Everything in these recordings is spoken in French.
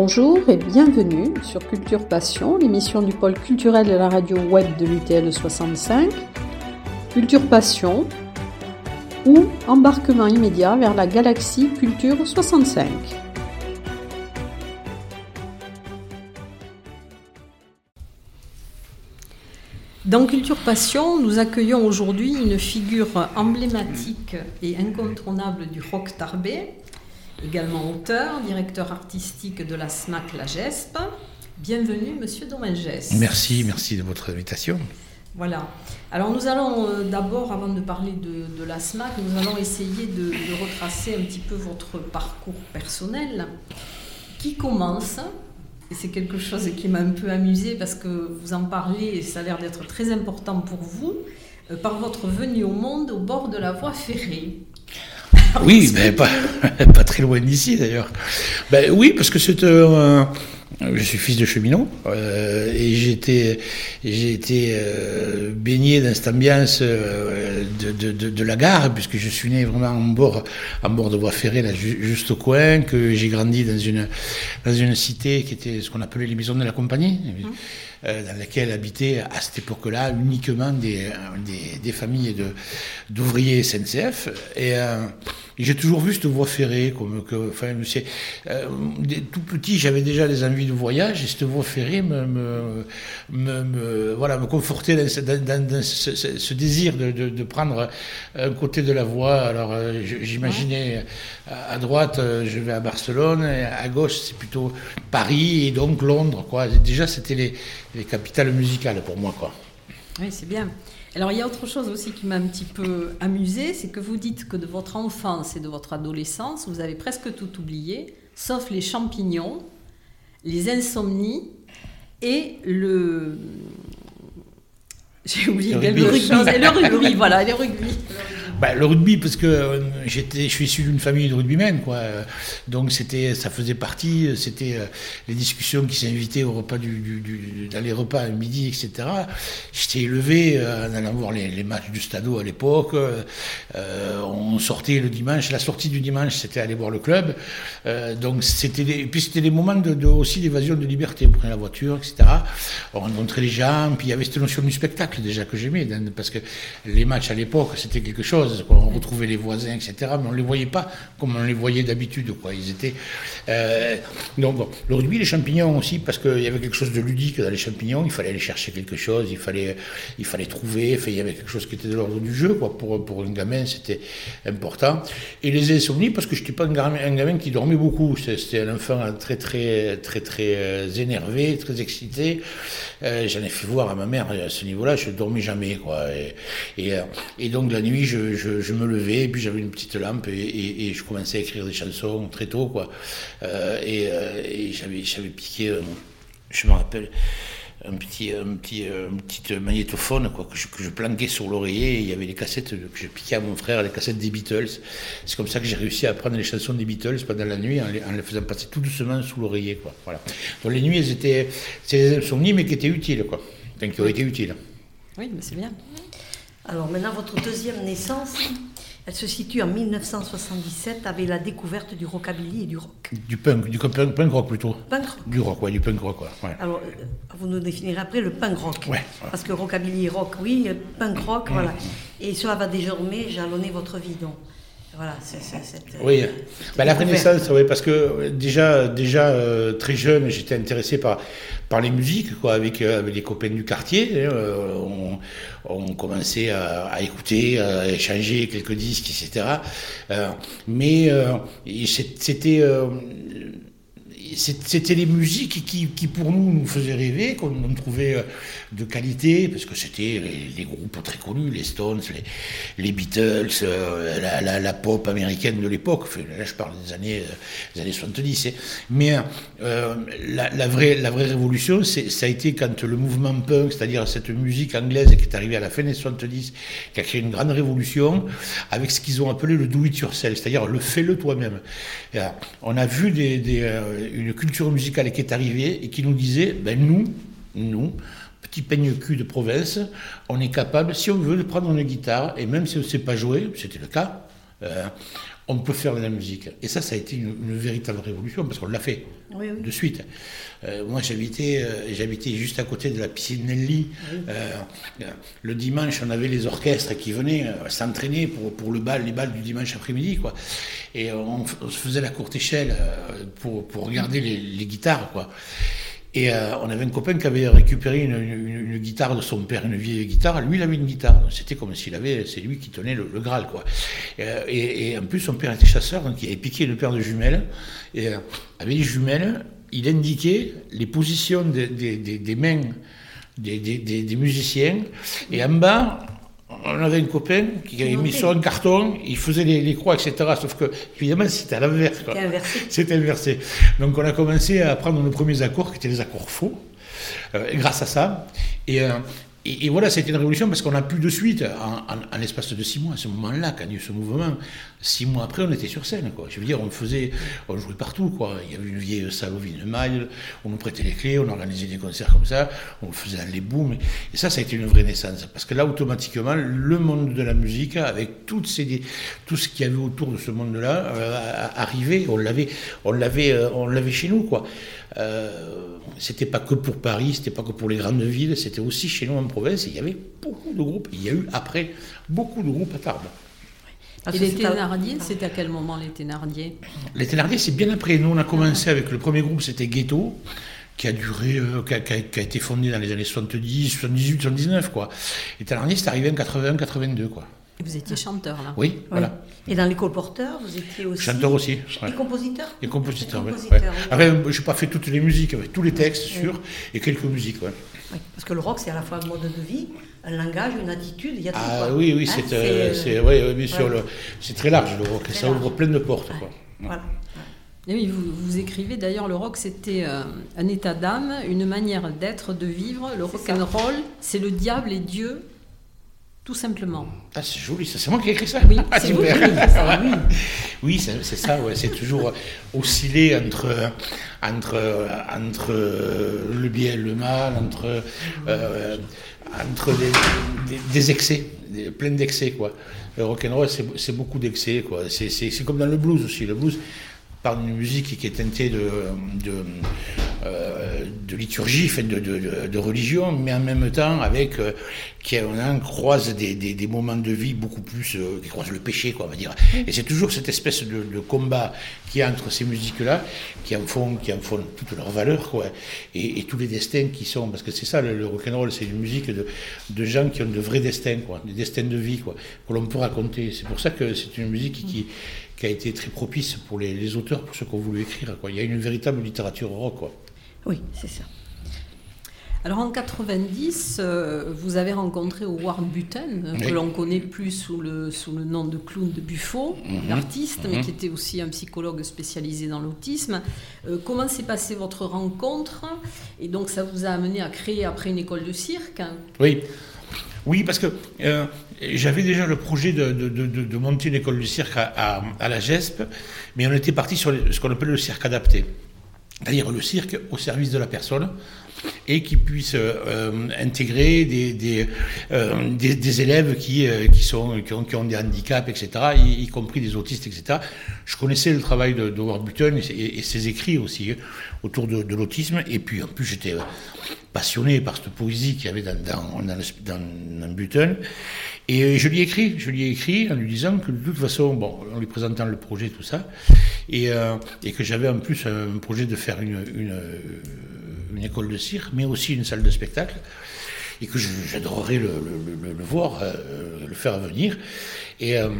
Bonjour et bienvenue sur Culture Passion, l'émission du pôle culturel de la radio web de l'UTL 65. Culture Passion ou embarquement immédiat vers la galaxie Culture 65. Dans Culture Passion, nous accueillons aujourd'hui une figure emblématique et incontournable du rock tarbé, également auteur, directeur artistique de la SMAC La GESP. Bienvenue, monsieur Dominges. Merci, merci de votre invitation. Voilà. Alors nous allons euh, d'abord, avant de parler de, la SMAC, nous allons essayer de, retracer un petit peu votre parcours personnel qui commence, et c'est quelque chose qui m'a un peu amusé parce que vous en parlez et ça a l'air d'être très important pour vous, euh, par votre venue au monde au bord de la voie ferrée. Oui, mais pas, très loin d'ici d'ailleurs. Ben, oui, parce que c'est un, je suis fils de cheminot euh, et j'ai été, euh, baigné dans cette ambiance euh, de, la gare puisque je suis né vraiment en bord, de voie ferrée là, juste au coin, que j'ai grandi dans une, dans cité qui était ce qu'on appelait les maisons de la compagnie. Mmh. Euh, dans laquelle habitaient à cette époque-là uniquement des, des, des familles d'ouvriers SNCF. Et, euh, j'ai toujours vu cette voie ferrée, comme que, enfin, euh, tout petit, j'avais déjà des envies de voyage, et cette voie ferrée me, me, voilà, me confortait dans, ce, désir de, de, prendre un côté de la voie. Alors, euh, j'imaginais à droite, je vais à Barcelone, à gauche, c'est plutôt Paris et donc Londres. Quoi. Déjà, c'était les, les capitales musicales pour moi. Quoi. Oui, c'est bien. Alors il y a autre chose aussi qui m'a un petit peu amusé, c'est que vous dites que de votre enfance et de votre adolescence, vous avez presque tout oublié, sauf les champignons, les insomnies et le... J'ai oublié quelque chose. Et le rugby, voilà, le rugby. Bah, le rugby, parce que euh, j'étais, je suis issu d'une famille de rugbymen, quoi. Donc c'était, ça faisait partie, c'était euh, les discussions qui s'invitaient au repas du, du, dans les repas à midi, etc. J'étais élevé euh, en allant voir les, les, matchs du Stadeau à l'époque. on sortait le dimanche, la sortie du dimanche, c'était aller voir le club. donc c'était, des, puis c'était des moments de, aussi d'évasion de liberté. On prenait la voiture, etc. On rencontrait les gens, puis il y avait cette notion du spectacle déjà que j'aimais, parce que les matchs à l'époque, c'était quelque chose on retrouvait les voisins, etc. Mais on ne les voyait pas comme on les voyait d'habitude. Quoi. Ils étaient. Euh, donc, le rugby, les champignons aussi, parce qu'il y avait quelque chose de ludique dans les champignons. Il fallait aller chercher quelque chose, il fallait, il fallait trouver. il y avait quelque chose qui était de l'ordre du jeu. Quoi. Pour, pour un gamin, c'était important. Et les insomnies, parce que je n'étais pas un gamin, qui dormait beaucoup. C'était un enfant très, très, très, très euh, énervé, très excité. Euh, j'en ai fait voir à ma mère à ce niveau-là, je ne dormais jamais. Quoi. Et, et donc, la nuit, je, je, me levais, et puis j'avais une petite lampe, et, je commençais à écrire des chansons très tôt, quoi. Euh, euh, et, j'avais, j'avais piqué, euh, je me rappelle, un petit, un petit, petit magnétophone quoi, que, je, que je planquais sur l'oreiller. Et il y avait les cassettes que je piquais à mon frère, les cassettes des Beatles. C'est comme ça que j'ai réussi à apprendre les chansons des Beatles pendant la nuit en les, faisant passer tout doucement sous l'oreiller. Quoi. Voilà. Donc les nuits, elles étaient, c'est des insomnies, mais qui étaient utiles, quoi. Donc, qui auraient été utiles. Oui, mais c'est bien. Alors maintenant, votre deuxième naissance, elle se situe en 1977 avec la découverte du rockabilly et du rock. Du punk, du punk, rock plutôt. Punk rock. Du rock, ouais, du punk rock, ouais. Alors, euh, vous nous définirez après le punk rock. Ouais. Parce que rockabilly et rock, oui, punk rock, voilà. Et cela va désormais jalonner votre vie, donc. Voilà, c'est Oui, bah, la Renaissance, oui, parce que déjà, déjà euh, très jeune, j'étais intéressé par, par les musiques, quoi, avec, euh, avec les copains du quartier. Hein, euh, on, on, commençait à, écouter, à échanger quelques disques, etc. mais c'était c'était les musiques qui, pour nous, nous faisaient rêver, qu'on trouvait euh, de qualité, parce que c'était les, groupes très connus, les Stones, les, les Beatles, euh, la, pop américaine de l'époque. là, je parle des années, euh, des années 70. Hein. Mais la, vraie, la vraie révolution, ça a été quand le mouvement punk, c'est-à-dire cette musique anglaise qui est arrivée à la fin des 70, qui a créé une grande révolution, avec ce qu'ils ont appelé le do-it-yourself, c'est-à-dire le fais-le toi-même. On a vu des une culture musicale qui est arrivée et qui nous disait, ben nous, nous, petit peigne cul de province, on est capable, si on veut, de prendre une guitare, et même si on ne sait pas jouer, c'était le cas, euh, on peut faire de la musique. Et ça, ça a été une, véritable révolution parce qu'on l'a fait de suite. Euh, moi, j'habitais, euh, j'habitais juste à côté de la piscine Nelly. Euh, le dimanche, on avait les orchestres qui venaient s'entraîner pour, pour le bal, les balles du dimanche après-midi, quoi. Et on, se faisait la courte échelle pour, pour regarder les, les guitares, quoi. Et euh, on avait un copain qui avait récupéré une, guitare de son père, une vieille guitare. Lui, il avait une guitare. C'était comme s'il avait, c'est lui qui tenait le, Graal, quoi. Euh, et, en plus, son père était chasseur, donc il avait piqué une paire de jumelles. Et euh, avec les jumelles, il indiquait les positions des, des mains des, musiciens. Et en bas, on avait un copain qui avait mis sur un carton, il faisait les, croix, etc. Sauf que, évidemment, c'était à l'inverse. C'était inversé. Donc, on a commencé à apprendre nos premiers accords, qui étaient des accords faux, euh, grâce à ça. Et, euh, et, voilà, c'était une révolution parce qu'on a pu de suite, en, l'espace de six mois, à ce moment-là, quand il y a eu ce mouvement, six mois après, on était sur scène. Quoi. Je veux dire, on faisait, on jouait partout. Quoi. Il y avait une vieille salle au Maille, on nous prêtait les clés, on organisait des concerts comme ça, on faisait les booms. Et ça, ça a été une vraie naissance. Parce que là, automatiquement, le monde de la musique, avec toutes ces, tout ce qu'il y avait autour de ce monde-là, euh, arrivait. On l'avait, on l'avait, euh, on l'avait chez nous. Quoi. Euh, c'était pas que pour Paris, c'était pas que pour les grandes villes, c'était aussi chez nous en province. il y avait beaucoup de groupes. Il y a eu après beaucoup de groupes à Tarbes. Et les Thénardier, c'est à quel moment les Thénardier? Les Thénardier, c'est bien après. Nous, on a commencé avec le premier groupe, c'était Ghetto, qui a duré, euh, qui, a, été fondé dans les années 70, 78, 79, quoi. Les Thénardier, c'est arrivé en 81, 82, quoi. Et vous étiez chanteur, là Oui, voilà. Et dans l'école porteur, vous étiez aussi... Chanteur aussi. Et compositeur Et compositeur, oui. Après, je n'ai pas fait toutes les musiques, avec tous les textes, sûr, et quelques musiques, oui. Parce que le rock, c'est à la fois un mode de vie, un langage, une attitude, il y a tout. Ah oui, oui, hein, euh, c'est, oui, bien sûr, c'est très large, le rock, ça ouvre plein de portes, quoi. Voilà. Et oui, vous, vous, écrivez d'ailleurs, le rock c'était euh, un état d'âme, une manière d'être, de vivre. Le rock and roll, c'est le diable et Dieu tout simplement. Ah, c'est joli, c'est moi qui ai écrit ça Oui, ah, c'est ça, oui. oui c'est ça, ouais, c'est toujours osciller entre, entre, entre le bien et le mal, entre, euh, entre des, excès, plein d'excès, quoi. Le rock'n'roll, c'est beaucoup d'excès, quoi. C'est comme dans le blues aussi. Le blues, par une musique qui est teintée de, de, euh, de liturgie, de, de, de, religion, mais en même temps avec euh, qui on croise des, des, des, moments de vie beaucoup plus euh, qui croisent le péché, quoi, on va dire. Et c'est toujours cette espèce de, combat qui a entre ces musiques-là, qui en font, qui en font toute leur valeur, quoi, et, tous les destins qui sont, parce que c'est ça le, le rock'n'roll, c'est une musique de, de gens qui ont de vrais destins, quoi, des destins de vie, quoi, que l'on peut raconter. C'est pour ça que c'est une musique qui qui a été très propice pour les, auteurs, pour ceux qui ont voulu écrire. Quoi. Il y a une véritable littérature rock. Quoi. Oui, c'est ça. Alors en 90, euh, vous avez rencontré Howard Button, que l'on connaît plus sous le, sous le nom de clown de Buffo, mhm. l'artiste, mais mhm. qui était aussi un psychologue spécialisé dans l'autisme. Euh, comment s'est passée votre rencontre? Et donc ça vous a amené à créer après une école de cirque Oui. Oui, parce que euh, j'avais déjà le projet de, monter une école de cirque à, la GESP, mais on était parti sur ce qu'on appelle le cirque adapté. C'est-à-dire le cirque au service de la personne, et qui puisse euh, intégrer des, des, euh, des, élèves qui, euh, qui, sont, qui ont, des handicaps, etc., y, compris des autistes, etc. Je connaissais le travail de, de Howard Button et, ses écrits aussi hein, autour de, l'autisme, et puis en plus j'étais passionné par cette poésie qu'il y avait dans, dans, dans, dans Button. Et je lui ai écrit, je lui ai en lui disant que de toute façon, bon, en lui présentant le projet, tout ça, et, et que j'avais en plus un projet de faire une une école de cirque, mais aussi une salle de spectacle, et que j'adorerais le, voir, euh, le faire venir. Et euh,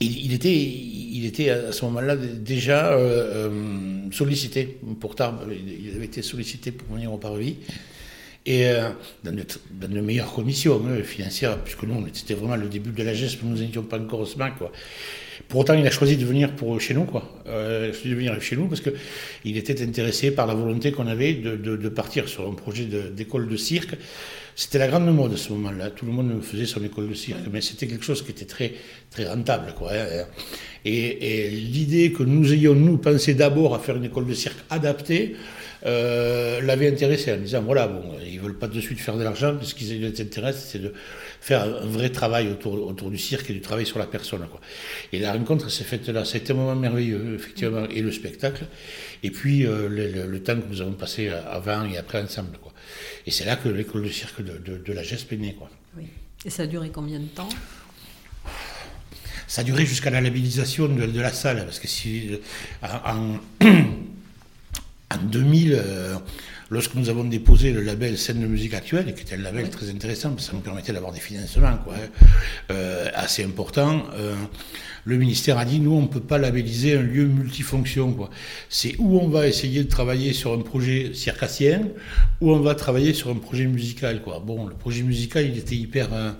il, était, il était à ce moment-là déjà euh, sollicité pour Tarbes. Il avait été sollicité pour venir au Parvis. Et dans, de, meilleures conditions hein, financières, puisque nous, c'était vraiment le début de la geste, nous n'étions pas encore au SMAC. Quoi. Pour autant, il a choisi de venir pour chez nous, quoi. Euh, de venir chez nous parce que il était intéressé par la volonté qu'on avait de, partir sur un projet d'école de, cirque. C'était la grande mode à ce moment-là. Tout le monde faisait son école de cirque, mais c'était quelque chose qui était très, très rentable, quoi. Hein. Et, et l'idée que nous ayons, nous, pensé d'abord à faire une école de cirque adaptée, l'avait intéressé en disant voilà, bon, ils veulent pas de suite faire de l'argent, ce qui les intéresse, c'est de faire un vrai travail autour, autour du cirque et du travail sur la personne. Quoi. Et la rencontre s'est faite là, c'était un moment merveilleux, effectivement, et le spectacle, et puis le, temps que nous avons passé avant et après ensemble. Quoi. Et c'est là que l'école de cirque de, de, la GESP est née. Quoi. Oui. Et ça a duré combien de temps? Ça a duré jusqu'à la labellisation de, la salle, parce que si, en, en 2000, lorsque nous avons déposé le label Scène de musique actuelle, qui était un label très intéressant, parce que ça nous permettait d'avoir des financements quoi, euh, assez importants, euh, le ministère a dit, nous, on ne peut pas labelliser un lieu multifonction. C'est où on va essayer de travailler sur un projet circassien, ou on va travailler sur un projet musical. Quoi. Bon, le projet musical, il était hyper... Euh,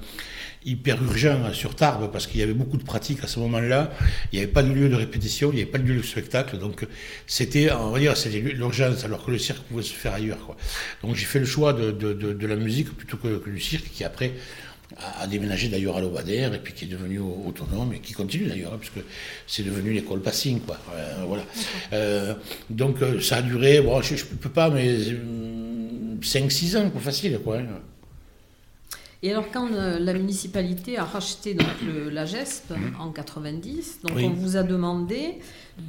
hyper urgent sur Tarbes parce qu'il y avait beaucoup de pratiques à ce moment-là. Il n'y avait pas de lieu de répétition, il n'y avait pas de lieu de spectacle. Donc c'était, on va dire, c'était l'urgence alors que le cirque pouvait se faire ailleurs. Quoi. Donc j'ai fait le choix de, de, de, la musique plutôt que, que, du cirque qui après a, déménagé d'ailleurs à l'Obadère et puis qui est devenu autonome et qui continue d'ailleurs hein, puisque c'est devenu l'école passing quoi. Euh, voilà. Euh, donc euh, ça a duré, bon, je ne peux pas mais 5-6 ans, quoi, facile quoi. Hein. Et alors, quand euh, la municipalité a racheté donc, la GESP mhm. en 90, donc on vous a demandé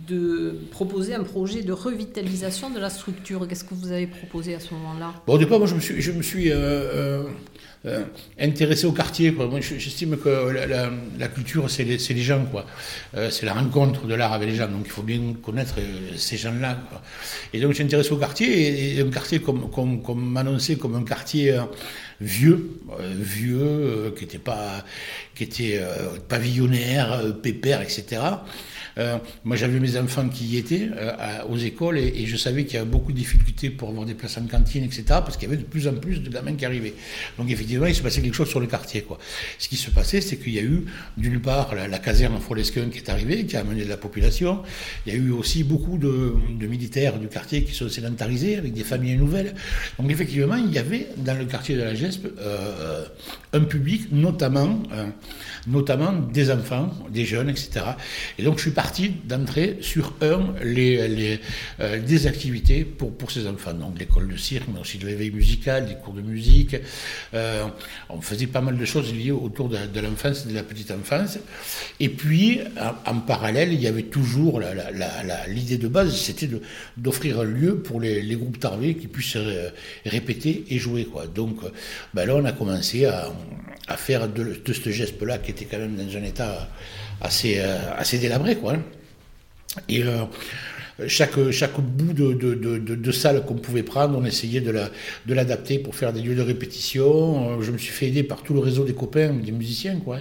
de proposer un projet de revitalisation de la structure. Qu'est-ce que vous avez proposé à ce moment-là? Bon, Au départ, moi, je me suis, je me suis euh, euh, intéressé au quartier. Moi, j'estime que la, culture, c'est les, les, gens. quoi. c'est la rencontre de l'art avec les gens. Donc, il faut bien connaître ces gens-là. Et donc, j'ai intéressé au quartier. Et, un quartier comme, comme, comme m'annonçait comme un quartier vieux, euh, vieux, euh, qui était pas, qui était euh, pavillonnaire, pépère, etc. Euh, moi, j'avais mes enfants qui y étaient euh, aux écoles et, je savais qu'il y avait beaucoup de difficultés pour avoir des places en cantine, etc. Parce qu'il y avait de plus en plus de gamins qui arrivaient. Donc, effectivement, il se passait quelque chose sur le quartier. Quoi. Ce qui se passait, c'est qu'il y a eu, d'une part, la, caserne Folesquin qui est arrivée, qui a amené de la population. Il y a eu aussi beaucoup de, militaires du quartier qui sont sédentarisés avec des familles nouvelles. Donc, effectivement, il y avait dans le quartier de la GESP euh, un public, notamment, notamment des enfants, des jeunes, etc. Et donc, je suis parti d'entrer sur un, les, les euh, des activités pour, pour ces enfants. Donc l'école de cirque, mais aussi de l'éveil musical, des cours de musique. Euh, on faisait pas mal de choses liées autour de, l'enfance et de la petite enfance. Et puis, en, parallèle, il y avait toujours l'idée de base, c'était d'offrir un lieu pour les, groupes tarvés qui puissent répéter et jouer. Quoi. Donc ben là, on a commencé à, à faire de, ce geste-là qui quand même dans un état assez, euh, assez délabré. Quoi, hein. Et euh, chaque, chaque bout de, de, de, de salle qu'on pouvait prendre, on essayait de l'adapter pour faire des lieux de répétition. Je me suis fait aider par tout le réseau des copains, des musiciens. Quoi.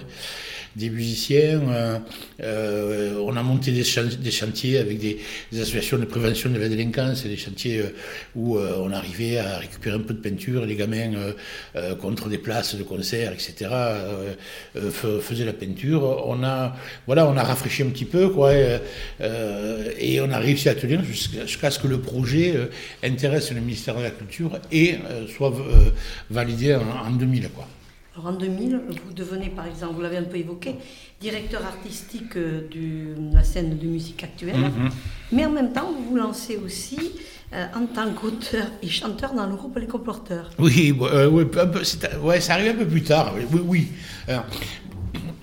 Des musiciens. Euh, euh, on a monté des, chantiers avec des, associations de prévention de la délinquance, des chantiers euh, où on arrivait à récupérer un peu de peinture. Les gamins, contre des places de concert, etc., faisaient la peinture. On a, voilà, on a rafraîchi un petit peu, quoi, et on a réussi à tenir jusqu'à ce que le projet intéresse le ministère de la Culture et soit validé en, en 2000, quoi en 2000, vous devenez, par exemple, vous l'avez un peu évoqué, directeur artistique euh, de la scène de musique actuelle. Mhm. Mais en même temps, vous vous lancez aussi euh, en tant qu'auteur et chanteur dans le groupe Les Comporteurs. Oui, euh, ouais, ça arrive un peu plus tard. Oui, oui.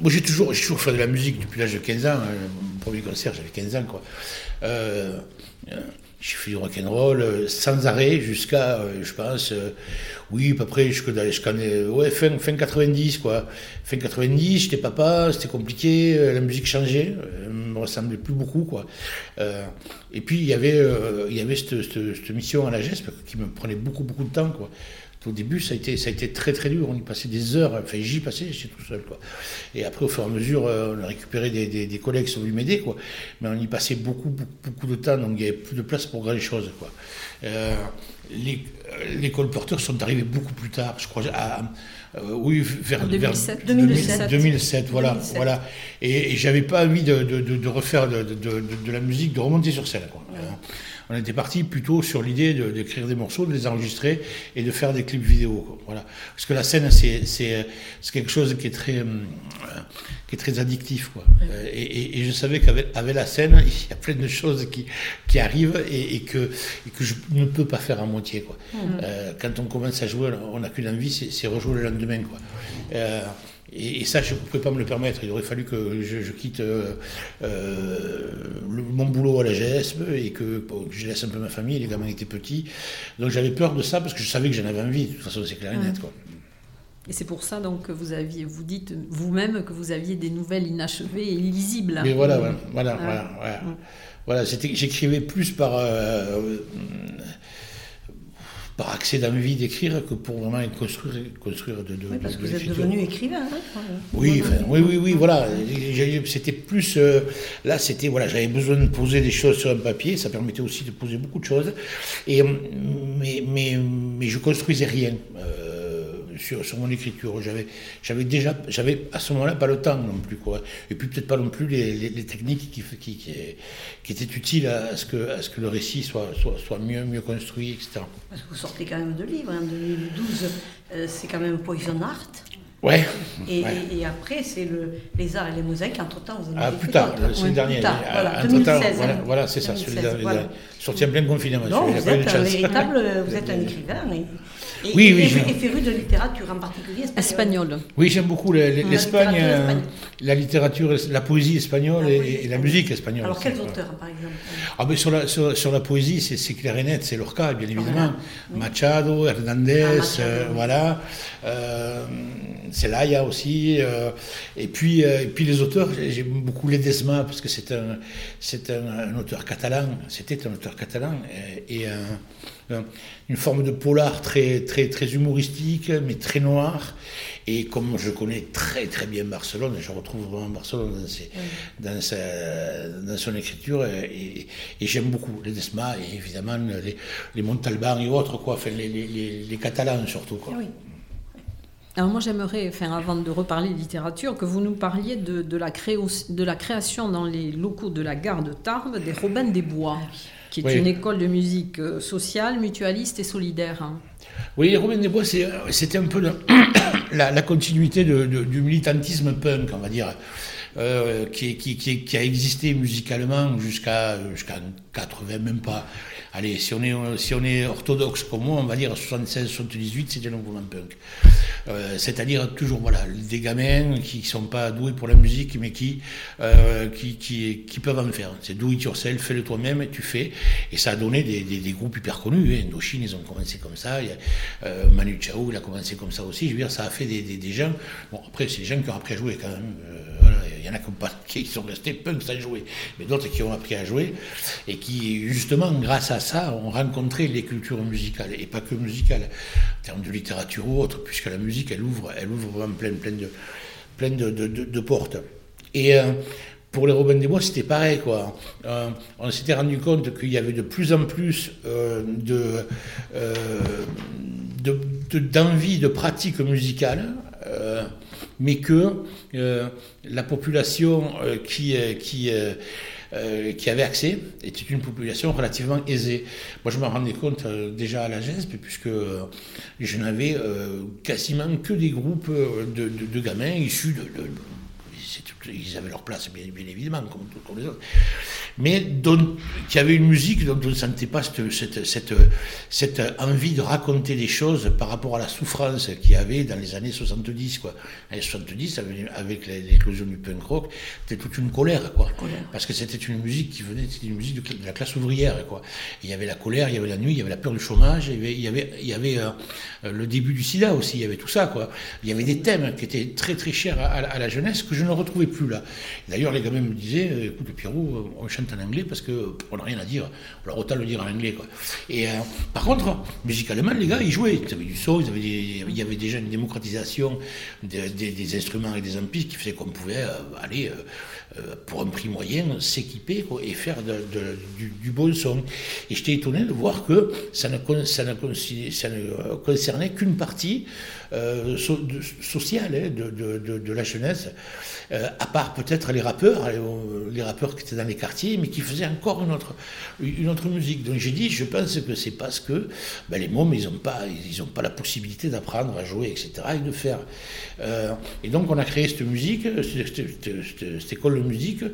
moi, j'ai toujours, toujours fait de la musique depuis l'âge de 15 ans. Mon premier concert, j'avais 15 ans. Quoi. j'ai fait du rock'n'roll sans arrêt jusqu'à, je pense, oui, à peu près jusqu'à ouais, fin, fin 90, quoi. Fin 90, j'étais papa, c'était compliqué, euh, la musique changeait, elle me ressemblait plus beaucoup, quoi. Euh, et puis, il y avait, euh, il y avait cette, cette, mission à la GESP qui me prenait beaucoup, beaucoup de temps, quoi. Au début, ça a, été, ça a été très très dur. On y passait des heures. Enfin, j'y passais, j'étais tout seul. Quoi. Et après, au fur et à mesure, on a récupéré des, des, collègues qui sont venus m'aider. Quoi. Mais on y passait beaucoup, beaucoup, beaucoup, de temps. Donc, il n'y avait plus de place pour grand chose. Quoi. Euh, les, les colporteurs sont arrivés beaucoup plus tard, je crois, à, euh, oui, vers, 2007. 2007. voilà. voilà. Et, j'avais pas envie de, de, de refaire de, la musique, de remonter sur scène. Quoi. on était parti plutôt sur l'idée d'écrire des morceaux, de les enregistrer et de faire des clips vidéo. Voilà. Parce que la scène, c'est quelque chose qui est très, euh, qui est très addictif. Quoi. Euh, et, je savais qu'avec la scène, il y a plein de choses qui, qui arrivent et, que, que je ne peux pas faire à moitié. Quoi. Euh, quand on commence à jouer, on n'a qu'une envie, c'est rejouer le lendemain. Quoi. Et, ça, je ne pouvais pas me le permettre. Il aurait fallu que je, quitte euh, euh, mon boulot à la GSB et que, je laisse un peu ma famille. Les gamins étaient petits. Donc j'avais peur de ça parce que je savais que j'en avais envie. De toute façon, c'est clair et net. Quoi. Et c'est pour ça donc que vous aviez, vous dites vous-même que vous aviez des nouvelles inachevées et illisibles. Mais voilà, voilà, voilà, voilà. voilà. j'écrivais plus par. Euh, par accès d'envie d'écrire que pour vraiment construire, construire de, de Oui, parce que vous êtes devenu écrivain. Hein oui, oui, oui, oui, voilà. C'était plus. Euh, là, c'était. Voilà, j'avais besoin de poser des choses sur un papier. Ça permettait aussi de poser beaucoup de choses. Et, mais, mais, mais je construisais rien. Euh, sur, sur, mon écriture. J'avais, j'avais déjà, j'avais à ce moment-là pas le temps non plus, quoi. Et puis peut-être pas non plus les, les, techniques qui, qui, qui, étaient utiles à ce que, à ce que le récit soit, soit, soit mieux, mieux construit, etc. Parce que vous sortez quand même de livres, en hein, 2012, euh, c'est quand même Poison Art. Ouais. Et, et, après, c'est le, les arts et les mosaïques. Entre-temps, vous en avez Ah, plus tard, c'est le dernier. voilà, 2016. Voilà, voilà c'est ça, celui voilà. sorti en plein confinement. Non, vous êtes un véritable, vous êtes un écrivain. Et, oui, oui. Et, féru de littérature en particulier espagnole. Oui, j'aime beaucoup l'Espagne, la, littérature, la poésie espagnole et, la musique espagnole. Alors, quels auteurs, par exemple? Ah, ben, sur, la, sur, la poésie, c'est clair et net, c'est Lorca, bien évidemment. Machado, Hernandez, ah, euh, voilà. Euh, Celaya aussi. Euh, et, puis, euh, et puis les auteurs, j'aime beaucoup Ledesma, parce que c'est un, c'est un, auteur catalan, c'était un auteur catalan, et, une forme de polar très, très, très humoristique, mais très noir. Et comme je connais très très bien Barcelone, je retrouve vraiment Barcelone dans, dans, sa, dans son écriture, et, j'aime beaucoup Ledesma, et évidemment les, les Montalban et autres, quoi, enfin, les, les, les Catalans surtout. Quoi. Oui. Alors moi j'aimerais, enfin, avant de reparler de littérature, que vous nous parliez de, de, la, de la création dans les locaux de la gare de Tarbes des Robins des Bois, qui est une école de musique euh, sociale, mutualiste et solidaire. Hein. Oui, les Robins des Bois, c'était un peu la, la, continuité de, du militantisme punk, on va dire. Euh, qui, qui, qui, a existé musicalement jusqu'à jusqu'à 80, même pas. Allez, si on est, si on est orthodoxe comme moi, on va dire 76-78, c'était le mouvement punk. Euh, c'est-à-dire toujours voilà, des gamins qui ne sont pas doués pour la musique, mais qui, euh, qui, qui, peuvent en faire. C'est do it yourself, fais-le toi-même, tu fais. Et ça a donné des, groupes hyper connus. Hein. Indochine, ils ont commencé comme ça. Euh, Manu Chao, il a commencé comme ça aussi. Je veux dire, ça a fait des, gens. Bon, après, c'est des gens qui ont appris à jouer quand même. Voilà, il y en a qui sont restés punk sans jouer, mais d'autres qui ont appris à jouer et qui, justement, grâce à ça, ont rencontré les cultures musicales et pas que musicales, en termes de littérature ou autre, puisque la musique elle ouvre, elle ouvre vraiment plein, plein, de, plein de, portes. Et euh, pour les Robins des Bois, c'était pareil, quoi. Euh, on s'était rendu compte qu'il y avait de plus en plus euh, de, d'envie de, pratique musicale, mais que la population qui euh, qui avait accès était une population relativement aisée. Moi, je me rendais compte euh, déjà à la GESP, puisque euh, je n'avais quasiment que des groupes de, gamins issus de, ils avaient leur place, bien, évidemment, comme, comme, les autres, mais dont, qui avaient une musique dont on ne sentait pas cette, cette, cette, cette, envie de raconter des choses par rapport à la souffrance qu'il y avait dans les années 70. Quoi. Les 70, avec l'éclosion du punk rock, c'était toute une colère, quoi. Parce que c'était une musique qui venait, c'était une musique de, la classe ouvrière. Quoi. Il y avait la colère, il y avait la nuit, il y avait la peur du chômage, il y avait, il y avait, il y avait euh, le début du sida aussi, il y avait tout ça. Quoi. Il y avait des thèmes qui étaient très très chers à, à la jeunesse que je ne retrouvais plus là. D'ailleurs, les gamins me disaient, euh, écoute, Pierrot, euh, on chante en anglais parce qu'on n'a rien à dire. Alors autant le dire en anglais. Et euh, par contre, musicalement, les gars, ils jouaient. Ils avaient du son, il y avait déjà une démocratisation des, instruments et des ampis qui faisait qu'on pouvait aller pour un prix moyen, s'équiper et faire du, bon son. Et j'étais étonné de voir que ça ne, concernait qu'une partie sociale hein, de, la jeunesse, à part peut-être les rappeurs, les rappeurs qui étaient dans les quartiers, mais qui faisaient encore une autre, musique. Donc j'ai dit, je pense que c'est parce que ben, les mômes, ils n'ont pas, ils pas la possibilité d'apprendre à jouer, etc., et de faire. Euh, et donc on a créé cette musique, cette, école de musique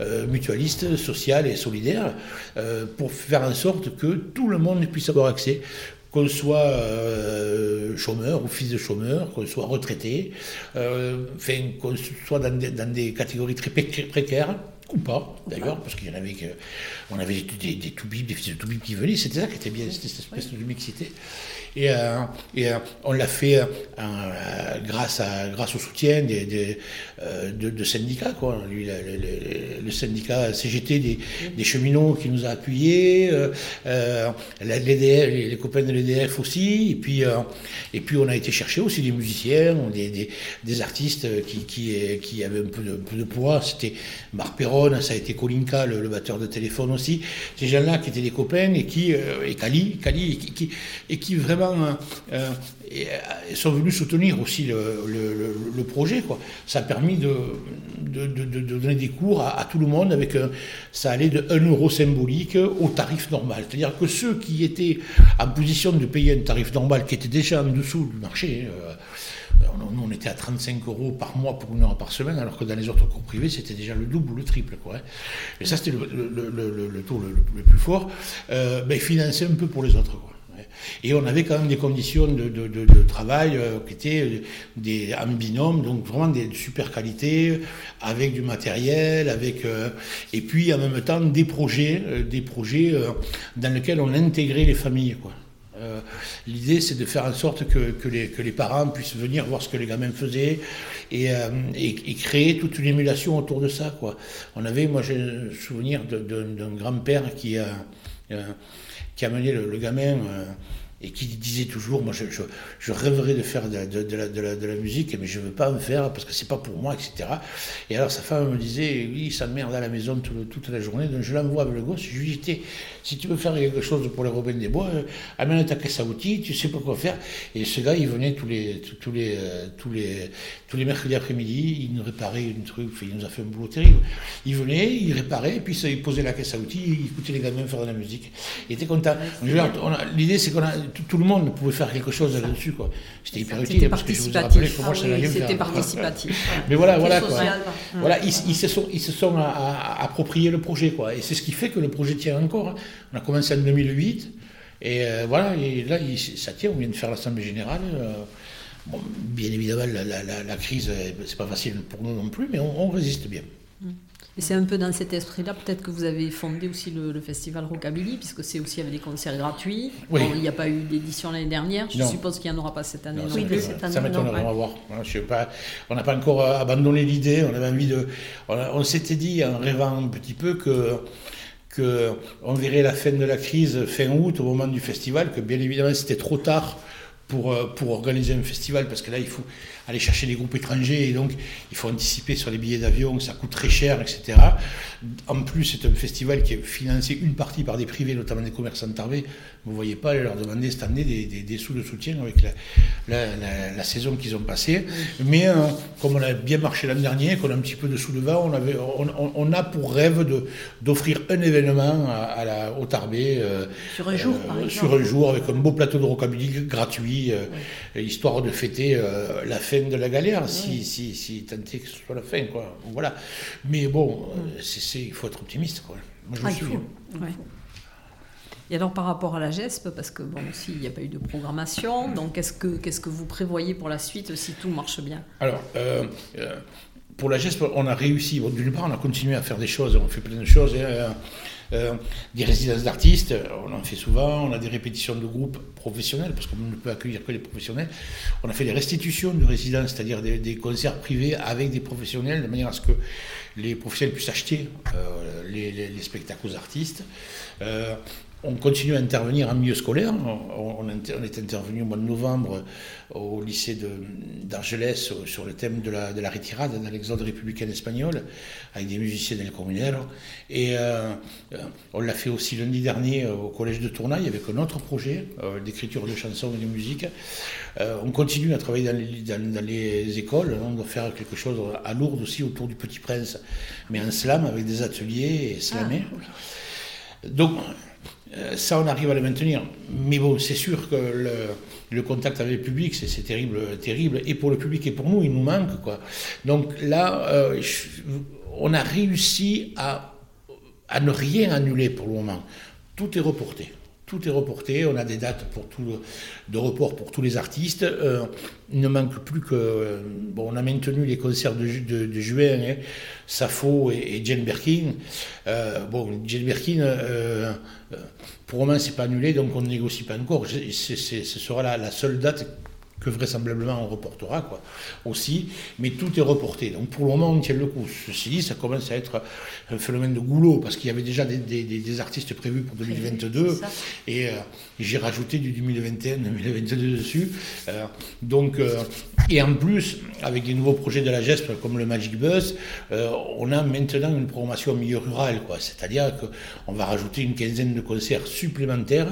euh, mutualiste, sociale et solidaire, euh, pour faire en sorte que tout le monde puisse avoir accès qu'on soit chômeur ou fils de chômeur, qu'on soit retraité, enfin, qu'on soit dans des, dans des, catégories très précaires, ou pas d'ailleurs, parce qu'il y en avait que, on avait des, des toubibs, des fils de toubibs qui venaient, c'était ça qui était bien, c'était cette espèce de mixité. Et, euh, euh, on l'a fait euh, grâce, au soutien des, de, syndicats. Quoi. le, syndicat CGT des, cheminots qui nous a appuyés, les, copains de l'EDF aussi, et puis, et puis on a été chercher aussi des musiciens, des, artistes qui, avaient un peu de, de poids. C'était Marc Perron, ça a été Kolinka, le, batteur de téléphone aussi. Ces gens-là qui étaient des copains et qui, et et qui, et qui vraiment euh, euh, euh, sont venus soutenir aussi le, projet. Ça a permis de, donner des cours à, tout le monde avec ça allait de 1 euro symbolique au tarif normal. C'est-à-dire que ceux qui étaient en position de payer un tarif normal qui était déjà en dessous du marché, nous, on était à 35 euros par mois pour une heure par semaine, alors que dans les autres cours privés, c'était déjà le double ou le triple. Quoi, hein. Et ça, c'était le, taux le, plus fort. Euh, ben, financer un peu pour les autres. Et on avait quand même des conditions de, travail euh, qui étaient euh, des, en binôme, donc vraiment des super qualités, avec du matériel, avec euh, et puis en même temps des projets, des projets dans lesquels on intégrait les familles. Quoi. L'idée, c'est de faire en sorte que, que, les, que, les, parents puissent venir voir ce que les gamins faisaient et, et, créer toute une émulation autour de ça. Quoi. On avait, moi j'ai un souvenir d'un grand-père qui a qui a mené le, gamin euh, et qui disait toujours, moi je, je, rêverais de faire de, de, de, la, de, la, musique, mais je ne veux pas en faire parce que c'est pas pour moi, etc. Et alors sa femme me disait, oui, ça merde à la maison toute, la journée, donc je l'envoie avec le gosse, je lui dis, si tu veux faire quelque chose pour les Robins des Bois, euh, amène ta caisse à outils, tu sais pas quoi faire. Et ce gars, il venait tous les, tous, les, euh, tous les, tous les mercredis après-midi, il nous réparait une truc, il nous a fait un boulot terrible. Il venait, il réparait, puis il posait la caisse à outils, il écoutait les gamins faire de la musique. Il était content. L'idée, c'est qu'on a tout, le monde pouvait faire quelque chose là-dessus. Quoi. C'était hyper utile parce que je vous ai rappelé que moi, ah C'était participatif. Mais voilà, voilà. Quoi. voilà ils, se sont, ils se sont appropriés le projet. Quoi. Et c'est ce qui fait que le projet tient encore. Hein. On a commencé en 2008. Et euh, voilà, et là, ça tient. On vient de faire l'Assemblée Générale. Euh, bien évidemment, la, la, la crise, euh, c'est pas facile pour nous non plus, mais on, résiste bien. Et c'est un peu dans cet esprit-là, peut-être que vous avez fondé aussi le, festival Rockabilly, puisque c'est aussi avec des concerts gratuits. il n'y a pas eu d'édition l'année dernière. Je suppose qu'il n'y en aura pas cette année. Non, plus. Cette année, ça m'étonnerait, on va voir. Je sais pas, on n'a pas encore euh, abandonné l'idée. On avait envie de. On, s'était dit, en rêvant un petit peu, que que on verrait la fin de la crise fin août au moment du festival, que bien évidemment c'était trop tard pour, euh, pour organiser un festival, parce que là il faut aller chercher des groupes étrangers et donc il faut anticiper sur les billets d'avion, ça coûte très cher, etc. En plus, c'est un festival qui est financé une partie par des privés, notamment des commerçants de Tarvé. Vous ne voyez pas aller leur demander cette année des, des, sous de soutien avec la, la, saison qu'ils ont passée. Mais euh, comme on a bien marché l'an dernier, qu'on a un petit peu de sous de vent, on, avait, on, on, a pour rêve d'offrir un événement à, la, au Tarbé. Euh, sur un jour, exemple. Sur un jour, avec un beau plateau de rockabilly gratuit, euh, histoire de fêter la fête de la galère, si, si, si tant est que ce soit la fin. Quoi. Voilà. Mais bon, euh, c'est, il faut être optimiste. Quoi. Moi, je ah, suis. Et alors par rapport à la GESP, parce que bon, aussi il n'y a pas eu de programmation, donc qu'est-ce que, qu'est-ce que vous prévoyez pour la suite si tout marche bien? Alors, euh, euh, pour la GESP, on a réussi. D'une part, on a continué à faire des choses, on fait plein de choses. Euh, des résidences d'artistes, on en fait souvent, on a des répétitions de groupes professionnels, parce qu'on ne peut accueillir que les professionnels. On a fait des restitutions de résidences, c'est-à-dire des, concerts privés avec des professionnels, de manière à ce que les professionnels puissent acheter euh, les, spectacles aux artistes. Euh, on continue à intervenir en milieu scolaire. On, est intervenu au mois de novembre au lycée d'Argelès sur le thème de la, de la retirade dans l'exode républicain espagnol avec des musiciens del Comunero. Et euh, on l'a fait aussi lundi dernier au collège de Tournai avec un autre projet euh, d'écriture de chansons et de musique. Euh, on continue à travailler dans les, dans, les écoles. On doit faire quelque chose à Lourdes aussi autour du Petit Prince, mais en slam avec des ateliers et slamés. Ah, Donc, euh, ça, on arrive à le maintenir. Mais bon, c'est sûr que le, contact avec le public, c'est terrible, terrible. Et pour le public et pour nous, il nous manque. Donc là, euh, on a réussi à, à ne rien annuler pour le moment. Tout est reporté tout est reporté. On a des dates pour de report pour tous les artistes. Euh, il ne manque plus que. bon, on a maintenu les concerts de, de, juin, hein, et, Jane Birkin. Euh, bon, Jane Birkin, euh, pour le moment, c'est pas annulé, donc on ne négocie pas encore. ce sera la seule date que vraisemblablement on reportera quoi, aussi, mais tout est reporté. Donc pour le moment, on tient le coup. Ceci dit, ça commence à être un phénomène de goulot, parce qu'il y avait déjà des, artistes prévus pour 2022, et euh, j'ai rajouté du 2021-2022 dessus. Euh, donc, euh, et en plus, avec des nouveaux projets de la GESP, comme le Magic Bus, on a maintenant une programmation au milieu rural, quoi. c'est-à-dire qu'on va rajouter une quinzaine de concerts supplémentaires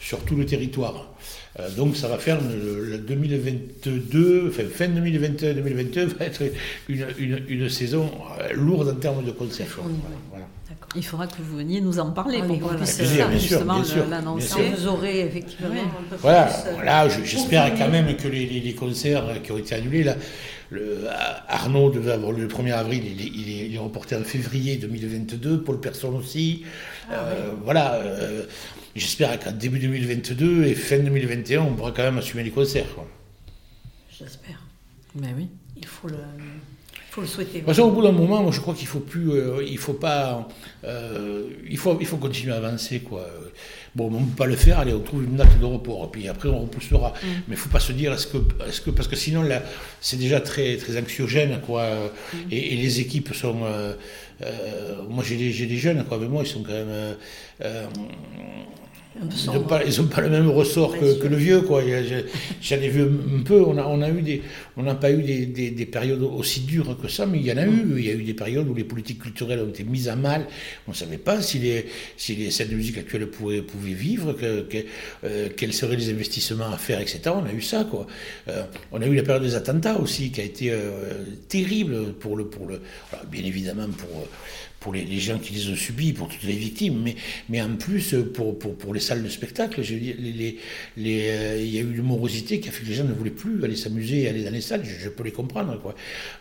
sur tout le territoire. Euh, donc ça va faire le, 2022, enfin fin 2021-2022 va être une, une, saison euh, lourde en termes de concerts. Il faudra que vous veniez nous en parler pour qu'on puisse justement l'annoncer. Vous aurez effectivement un peu voilà, plus, Voilà, j'espère quand même que les, les, concerts qui ont été annulés, là, le, Arnaud devait avoir le 1er avril, il est, il est, reporté en février 2022, Paul Person aussi. Ah euh, voilà, J'espère qu'en début 2022 et fin 2021, on pourra quand même assumer les concerts. J'espère. Mais oui. Il faut le, faut le souhaiter. Parce au bout d'un moment, moi, je crois qu'il faut plus, euh, il faut pas, euh, il faut, il faut continuer à avancer, quoi. Bon, on ne peut pas le faire, allez, on trouve une date de report, puis après on repoussera. Mm. Mais il ne faut pas se dire, est-ce que, est que, parce que sinon, là, c'est déjà très, très anxiogène, quoi. Mm. Et, les équipes sont, euh, moi j'ai des, des, jeunes, quoi, mais moi ils sont quand même ils n'ont pas, pas, le même ressort que, le vieux, quoi. J'en ai vu un peu. On n'a on a eu des, on n'a pas eu des, des, périodes aussi dures que ça, mais il y en a eu. Il y a eu des périodes où les politiques culturelles ont été mises à mal. On ne savait pas si les, si les scènes de musique actuelles pouvaient, pouvaient vivre, que, euh, quels seraient les investissements à faire, etc. On a eu ça, quoi. Euh, on a eu la période des attentats aussi, qui a été euh, terrible pour le, pour le, bien évidemment pour pour les, gens qui les ont subis, pour toutes les victimes, mais, mais en plus pour, pour, pour les salles de spectacle. Je les, les, euh, il y a eu une morosité qui a fait que les gens ne voulaient plus aller s'amuser aller dans les salles. Je, peux les comprendre. Quoi.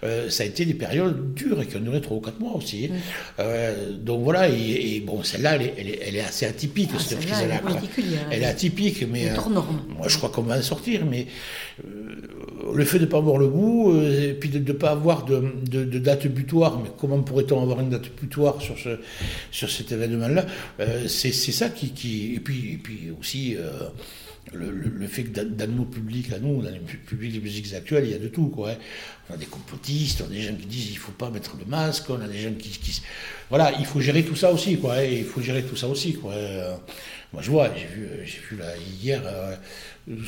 Euh, ça a été des périodes dures et qui ont duré trois ou quatre mois aussi. Hein. Euh, donc voilà, et, bon, celle-là, elle, est, elle est assez atypique, ah, cette crise-là. Elle, est atypique, mais moi je crois qu'on va en sortir, mais le fait de ne pas avoir le goût, et puis de ne pas avoir de, de, de date butoir, mais comment pourrait-on avoir une date butoir sur, ce, sur cet événement-là? Euh, c'est ça qui, qui, Et puis, et puis aussi. Euh, le, le, fait que dans, nos publics, à nous, dans les publics des musiques actuelles, il y a de tout. Quoi, hein. On a des complotistes, on a des gens qui disent il faut pas mettre le masque, on a des gens qui, qui, Voilà, il faut gérer tout ça aussi. Quoi, hein. il faut gérer tout ça aussi. Quoi. Hein. Moi, je vois, j'ai vu, j'ai vu là, hier, euh,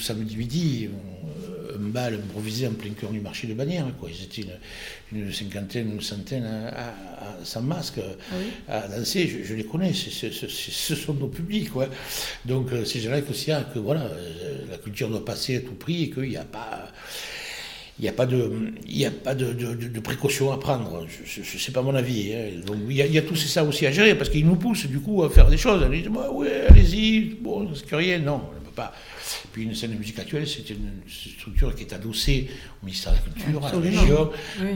samedi midi, un bal improvisé en plein cœur du marché de Bagnères. Quoi. Ils étaient une, cinquantaine, une centaine à, sans masque ah à danser. Je, les connais, ce sont nos publics. Quoi. Donc, euh, c'est vrai que, que voilà, euh, la culture doit passer à tout prix et qu'il n'y a pas il n'y a pas de, il a pas de, de, précautions à prendre. Ce n'est pas mon avis. Hein. Donc il y, a, il y, a, tout ça aussi à gérer parce qu'ils nous poussent du coup à faire des choses. Ils disent ouais, allez-y, bon, c'est rien. Non, on ne peut pas. Puis une scène de musique actuelle, c'est une structure qui est adossée au ministère de la Culture, à la région,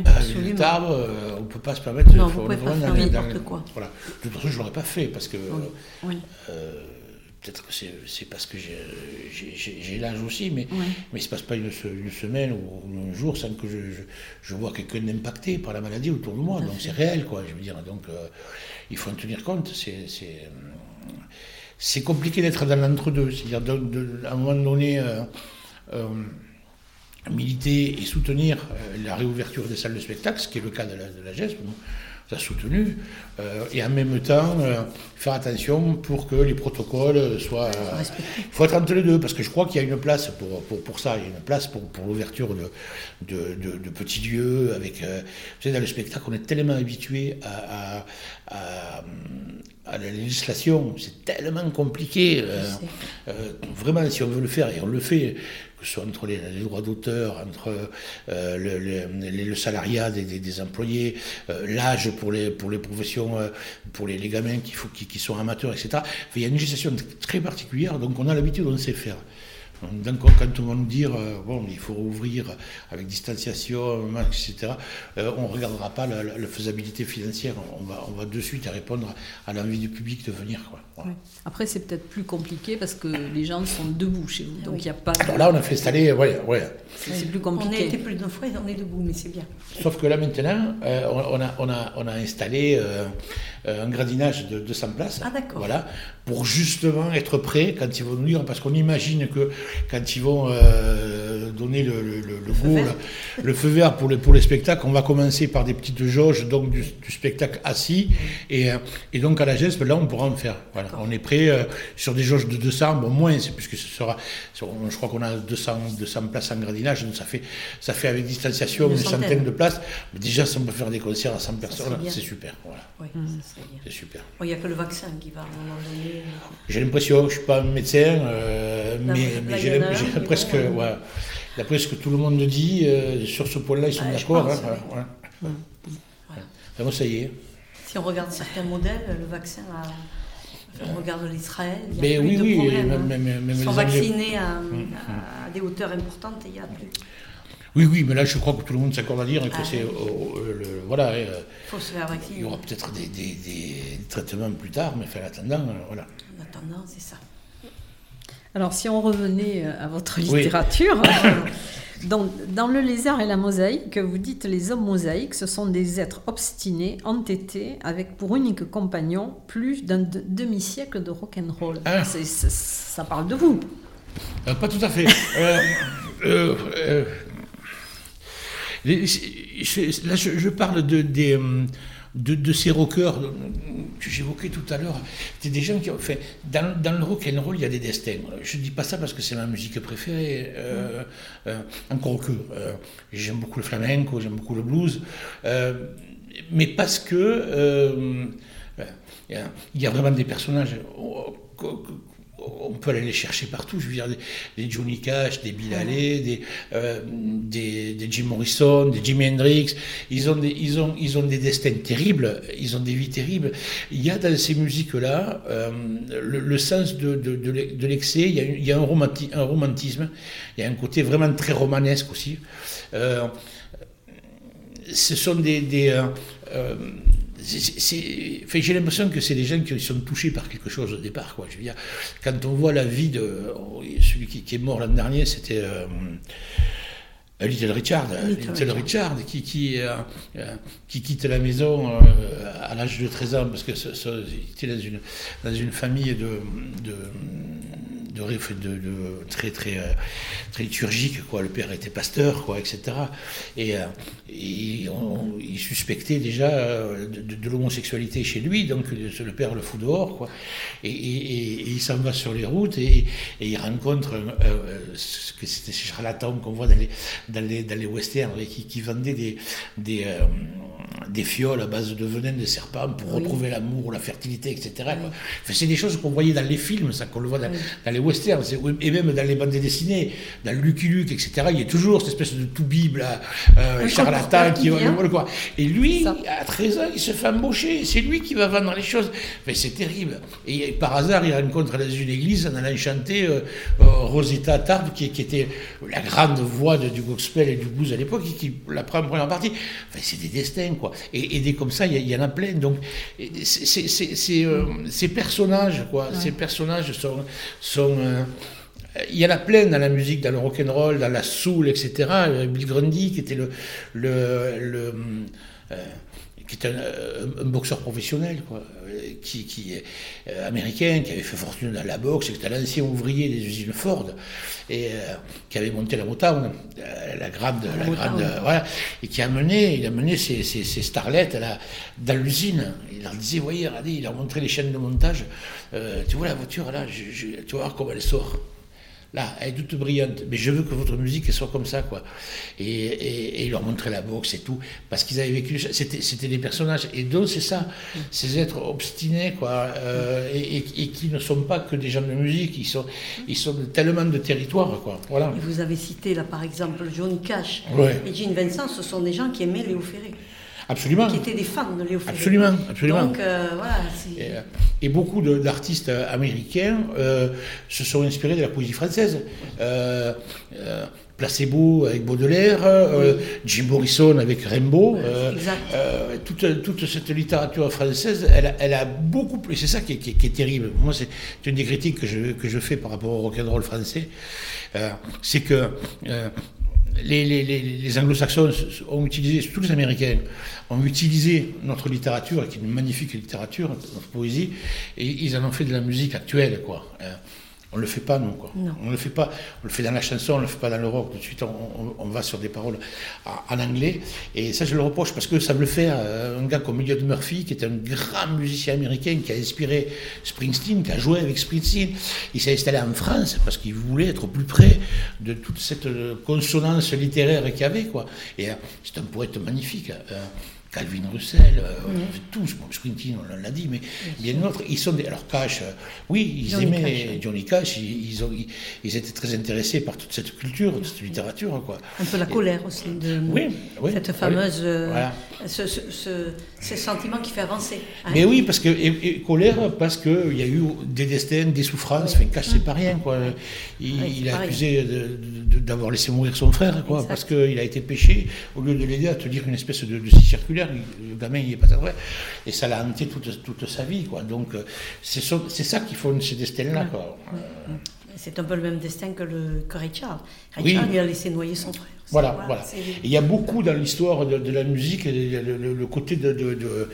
à l'État. Euh, on ne peut pas se permettre non, de faire n'importe quoi. Voilà. De toute façon, je ne l'aurais pas fait parce que. Oui. Euh, peut-être que c'est parce que j'ai l'âge aussi, mais, mais il ne se passe pas une, semaine ou, un jour sans que je, je, vois quelqu'un impacté par la maladie autour de moi. donc c'est réel, quoi. Je veux dire, donc euh, il faut en tenir compte. C'est compliqué d'être dans l'entre-deux. C'est-à-dire, à un moment donné, euh, euh, militer et soutenir la réouverture des salles de spectacle, ce qui est le cas de la, de la GESP ça soutenu, euh, et en même temps euh, faire attention pour que les protocoles soient. Il faut être entre les deux, parce que je crois qu'il y a une place pour, pour, ça, il y a une place pour, pour l'ouverture de, de, petits lieux. Avec, vous savez, dans le spectacle, on est tellement habitué à, à, à, la législation, c'est tellement compliqué. vraiment, si on veut le faire, et on le fait, soit entre les, droits d'auteur, entre euh, le, salariat des, employés, euh, l'âge pour les, pour les professions, euh, pour les, gamins qui, qui, qui, sont amateurs, etc. il y a une législation très particulière, donc on a l'habitude, on sait faire. Donc, quand on va nous dire, euh, bon, il faut rouvrir avec distanciation, etc., euh, on ne regardera pas la, faisabilité financière. On va, on va de suite répondre à l'envie du public de venir. Quoi. Après, c'est peut-être plus compliqué parce que les gens sont debout chez vous. Donc, il n'y a pas. là, on a fait installer. Ouais, ouais. C'est plus compliqué. On a été plus d'une fois et on est debout, mais c'est bien. Sauf que là, maintenant, euh, on, a, on, a, on a installé un gradinage de 200 places. Ah, d'accord. Voilà, pour justement être prêt quand ils vont nous dire, parce qu'on imagine que quand ils vont euh, donner le, le, le, le, feu le, feu vert pour les, pour les spectacles, on va commencer par des petites jauges donc du, spectacle assis, et, euh, et, donc à la geste, là on pourra en faire. Voilà. On est prêt euh, sur des jauges de 200, bon moins, puisque ce sera, je crois qu'on a 200, 200 places en gradinage, donc ça fait, ça fait avec distanciation une, centaine de places. Mais déjà, si on peut faire des concerts à 100 personnes, c'est super. Voilà. Oui, c'est super. Il n'y a que le vaccin qui va à un moment donné. J'ai l'impression, je ne suis pas un médecin, mais, mais j'ai presque, ouais, d'après ce que tout le monde dit, euh, sur ce point-là, ils sont d'accord. Hein, ouais, ça y est. Si on regarde certains modèles, le vaccin a. On regarde l'Israël, il y a mais plus oui, de oui, problèmes. Même, même, même Ils sont vaccinés à, hum, à, des hauteurs importantes et il n'y a plus. Oui, oui, mais là, je crois que tout le monde s'accorde à dire que ah c'est. le, voilà. Euh, faut se faire vacciner. Il y aura peut-être des, des, des, traitements plus tard, mais en attendant, euh, voilà. En attendant, c'est ça. Alors, si on revenait euh, à votre littérature, dans Le Lézard et la mosaïque, vous dites les hommes mosaïques, ce sont des êtres obstinés, entêtés, avec pour unique compagnon plus d'un demi-siècle de rock'n'roll. Ah. Ça parle de vous. Euh, pas tout à fait. euh, là, je, parle de, de, ces rockers que j'évoquais tout à l'heure, c'est des gens qui. Dans, le rock and roll, il y a des destins. Je ne dis pas ça parce que c'est ma musique préférée, euh, euh, encore que euh, j'aime beaucoup le flamenco, j'aime beaucoup le blues, mais parce que il y, a vraiment des personnages on peut aller les chercher partout. Je veux dire, des, Johnny Cash, des Bill Haley, euh, des, des, Jim Morrison, des Jimi Hendrix. Ils ont, des, ils, ont, ils ont des destins terribles, ils ont des vies terribles. Il y a dans ces musiques-là euh, le, sens de, de, l'excès, il y a, il y a un, un, romantisme, il y a un côté vraiment très romanesque aussi. Euh, ce sont des, des j'ai l'impression que c'est des gens qui sont touchés par quelque chose au départ. Quoi. Je veux dire, quand on voit la vie de celui qui, est mort l'an dernier, c'était euh, Little Richard, Little, Richard, qui, qui, euh, euh, qui, quitte la maison à l'âge de 13 ans parce que était dans une, dans une famille de, de de, de, de, très, très, euh, très liturgique. Quoi. Le père était pasteur, quoi, etc. Et, euh, il suspectait déjà euh, de, l'homosexualité chez lui, donc le père le fout dehors. Quoi. Et, il s'en va sur les routes et, il rencontre ce que c'était ces charlatans qu'on voit dans les, dans les, dans les westerns qui, qui vendaient des, des, des fioles à base de venin de serpent pour retrouver l'amour, la fertilité, etc. c'est des choses qu'on voyait dans les films, ça qu'on le voit dans, dans les western, et même dans les bandes dessinées, dans Lucky Luke, etc., il y a toujours cette espèce de tout bible euh, charlatan qui va. Quoi. Et lui, à 13 ans, il se fait embaucher, c'est lui qui va vendre les choses. Mais c'est terrible. Et par hasard, il rencontre dans une église en allant chanter euh, euh, Rosita Tard, qui, était la grande voix du gospel et du blues à l'époque, et qui la prend en première partie. Enfin, c'est des destins, quoi. Et, des comme ça, il y, en a plein. Donc, ces personnages, quoi, ces personnages sont, sont euh, il y a plein dans la musique, dans le rock and roll, dans la soul, etc. Bill Grundy, qui était le euh, qui est un, boxeur professionnel, quoi, qui, qui est américain, qui avait fait fortune dans la boxe, qui était l'ancien ouvrier des usines Ford, et qui avait monté la Motown, la grande, la, grande voilà, et qui a mené, il a mené ses, ses, ses starlettes là, dans l'usine. Il leur disait, voyez, regardez, il leur montrait les chaînes de montage. tu vois la voiture là, tu vas voir comment elle sort. Là, elle est toute brillante, mais je veux que votre musique soit comme ça, quoi. Et, et, et leur montrer la boxe et tout, parce qu'ils avaient vécu, c'était des personnages. Et donc, c'est ça, ces êtres obstinés, quoi, euh, et, et, qui ne sont pas que des gens de musique, ils sont, ils sont tellement de territoire, quoi. Voilà. Vous avez cité, là, par exemple, Johnny Cash et Gene Vincent, ce sont des gens qui aimaient Léo Ferré. Absolument. Qui étaient des fans de Léo Ferré. Absolument, absolument. Donc, euh, voilà. Et, et, beaucoup d'artistes américains euh, se sont inspirés de la poésie française. Euh, euh Placebo avec Baudelaire, euh, Jim Morrison avec Rimbaud. toute, toute, cette littérature française, elle, elle a beaucoup plus. C'est ça qui est, qui, qui est, terrible. Moi, c'est une des critiques que je, que je fais par rapport au rock'n'roll français. c'est que les, les, les, anglo-saxons ont utilisé, tous les Américains ont utilisé notre littérature, qui est une magnifique littérature, notre poésie, et ils en ont fait de la musique actuelle, quoi. Euh, on ne le fait pas, nous. Quoi. On le fait pas. On le fait dans la chanson, on ne le fait pas dans le rock. Tout de suite, on, va sur des paroles en, anglais. Et ça, je le reproche parce que ça me le fait euh, un gars comme Elliot Murphy, qui est un grand musicien américain qui a inspiré Springsteen, qui a joué avec Springsteen. Il s'est installé en France parce qu'il voulait être plus près de toute cette euh, consonance littéraire qu'il y avait. Quoi. Et euh, c'est un poète magnifique. Calvin Russell, euh, tous, bon, Springsteen, on l'a dit, mais il y a d'autres, ils sont des. Alors Cash, euh, oui, ils aimaient Johnny Cash, ils, ont, ils, étaient très intéressés par toute cette culture, toute cette littérature. Quoi. Un peu la colère aussi de oui, oui, cette fameuse. Euh, ce, ce, sentiment qui fait avancer. Hein. Mais oui, parce que. Et, colère, parce qu'il y a eu des destins, des souffrances, enfin, c'est pas rien, quoi. Il, a accusé d'avoir laissé mourir son frère, quoi, parce qu'il a été péché, au lieu de l'aider à te dire une espèce de, de circulaire le gamin il est pas vrai, et ça l'a hanté toute, toute, sa vie, quoi. Donc euh, c'est ça qui font ces destins-là. C'est un peu le même destin que, le, que Richard. Richard lui a laissé noyer son frère. Voilà, voilà. Il y a beaucoup dans l'histoire de, la musique, le, côté de, de,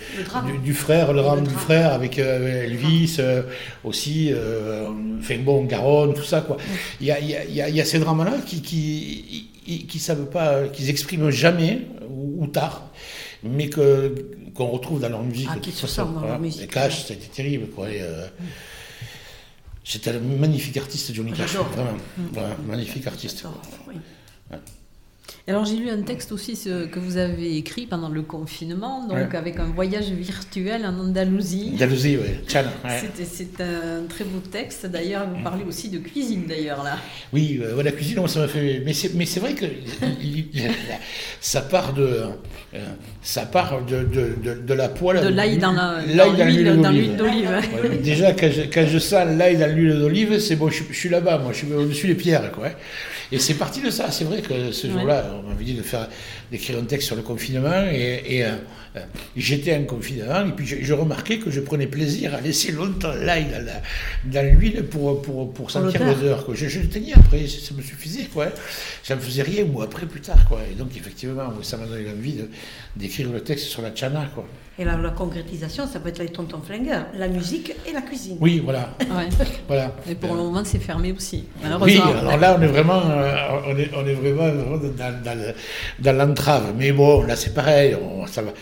du, frère, le drame du frère avec euh, Elvis euh, aussi, euh, enfin bon, Garonne, tout ça, quoi. Il y a, il y a, il y a ces drames-là qui, qui, qui, savent pas, qu'ils expriment jamais ou tard mais que, qu'on retrouve dans leur musique. Ah, qui se sent dans leur musique. Et Cash, c'était terrible. Quoi. Euh, c'était un magnifique artiste, Johnny Cash. Vraiment, mmh. magnifique artiste. Oui. Alors j'ai lu un texte aussi ce, que vous avez écrit pendant le confinement, donc avec un voyage virtuel en Andalousie. Andalousie, oui. C'est un très beau texte. D'ailleurs, vous parlez aussi de cuisine, d'ailleurs, là. Oui, euh, la cuisine, moi, ça m'a fait... Mais c'est vrai que ça part de... Euh, ça part de, de, de, la poêle... De l'ail dans l'huile d'olive. déjà, quand je, quand je sens l'ail dans l'huile d'olive, c'est bon, je, suis là-bas, moi, je suis au-dessus des pierres, quoi. Et c'est parti de ça. C'est vrai que ce jour-là, on m'avait dit de faire, d'écrire un texte sur le confinement et, euh, euh, j'étais en confinement et puis je, remarquais que je prenais plaisir à laisser longtemps l'ail dans, l'huile pour, pour, pour sentir l'odeur. Je, je le tenais après, ça me suffisait. Quoi. Ça me faisait rien, ou après, plus tard. Quoi. Et donc, effectivement, ça m'a donné envie d'écrire le texte sur la chana. Quoi. Et la, la concrétisation, ça peut être les tontons flingueurs, la musique et la cuisine. Oui, voilà. voilà. Et pour le moment, c'est fermé aussi. Oui, alors là, on est vraiment, euh, on est, on est vraiment dans, dans, dans l'entrave. Mais bon, là, c'est pareil. On, ça va.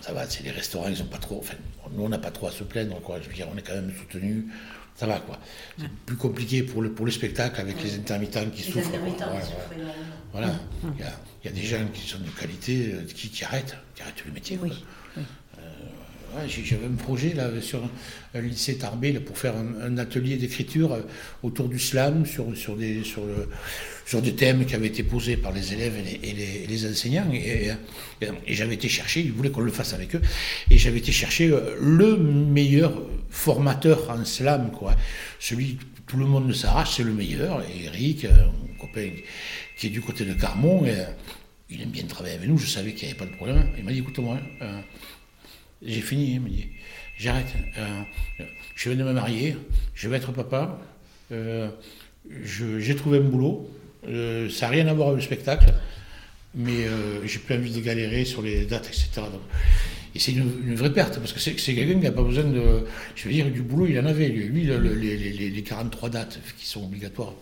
ça va, c'est les restaurants, ils ont pas trop. Enfin, nous, on n'a pas trop à se plaindre, quoi. Je veux dire, on est quand même soutenu. Ça va, quoi. C'est plus compliqué pour le, pour le spectacle avec les intermittents qui souffrent. Voilà. Il y, a, il y, a, des gens qui sont de qualité euh, qui, qui arrêtent, qui arrêtent le métier. Oui. J'avais un projet là, sur un lycée Tarbé pour faire un, atelier d'écriture euh, autour du slam sur, sur, des, sur, le, sur des thèmes qui avaient été posés par les élèves et les, enseignants. Et, j'avais été chercher, ils voulaient qu'on le fasse avec eux, et j'avais été chercher euh, le meilleur formateur en slam, quoi. Celui tout le monde s'arrache, c'est le meilleur. Et Eric, euh, mon copain qui est du côté de Carmont, il aime bien travailler avec nous, je savais qu'il n'y avait pas de problème. Il m'a dit écoute-moi, j'ai fini, il me dit. J'arrête. Euh, je viens de me marier, je vais être papa. Euh, j'ai trouvé un boulot. Euh, ça n'a rien à voir avec le spectacle, mais j'ai plus envie de galérer sur les dates, etc. Et c'est une, vraie perte, parce que c'est quelqu'un qui n'a pas besoin de. Je veux dire, du boulot, il en avait. Lui, les, 43 dates qui sont obligatoires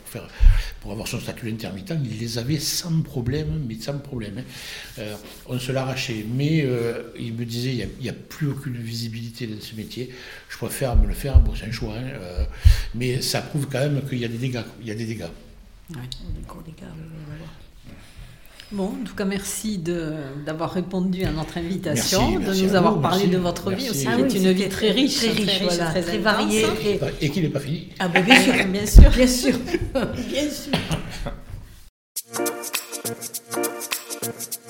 pour, avoir son statut d'intermittent, il les avait sans problème, mais sans problème. Hein. Euh, on se l'arrachait. Mais euh, il me disait, il n'y a, plus aucune visibilité dans ce métier. Je préfère me le faire, bon, c'est un choix. Hein, euh, mais ça prouve quand même qu'il y a des dégâts. Il y a des dégâts. Des gros dégâts, Bon, en tout cas, merci d'avoir répondu à notre invitation, de nous avoir parlé de votre vie aussi, qui est une vie très riche, très, riche, très, variée. Et qui n'est pas finie. Ah ben, bien sûr, bien sûr, bien sûr, bien sûr.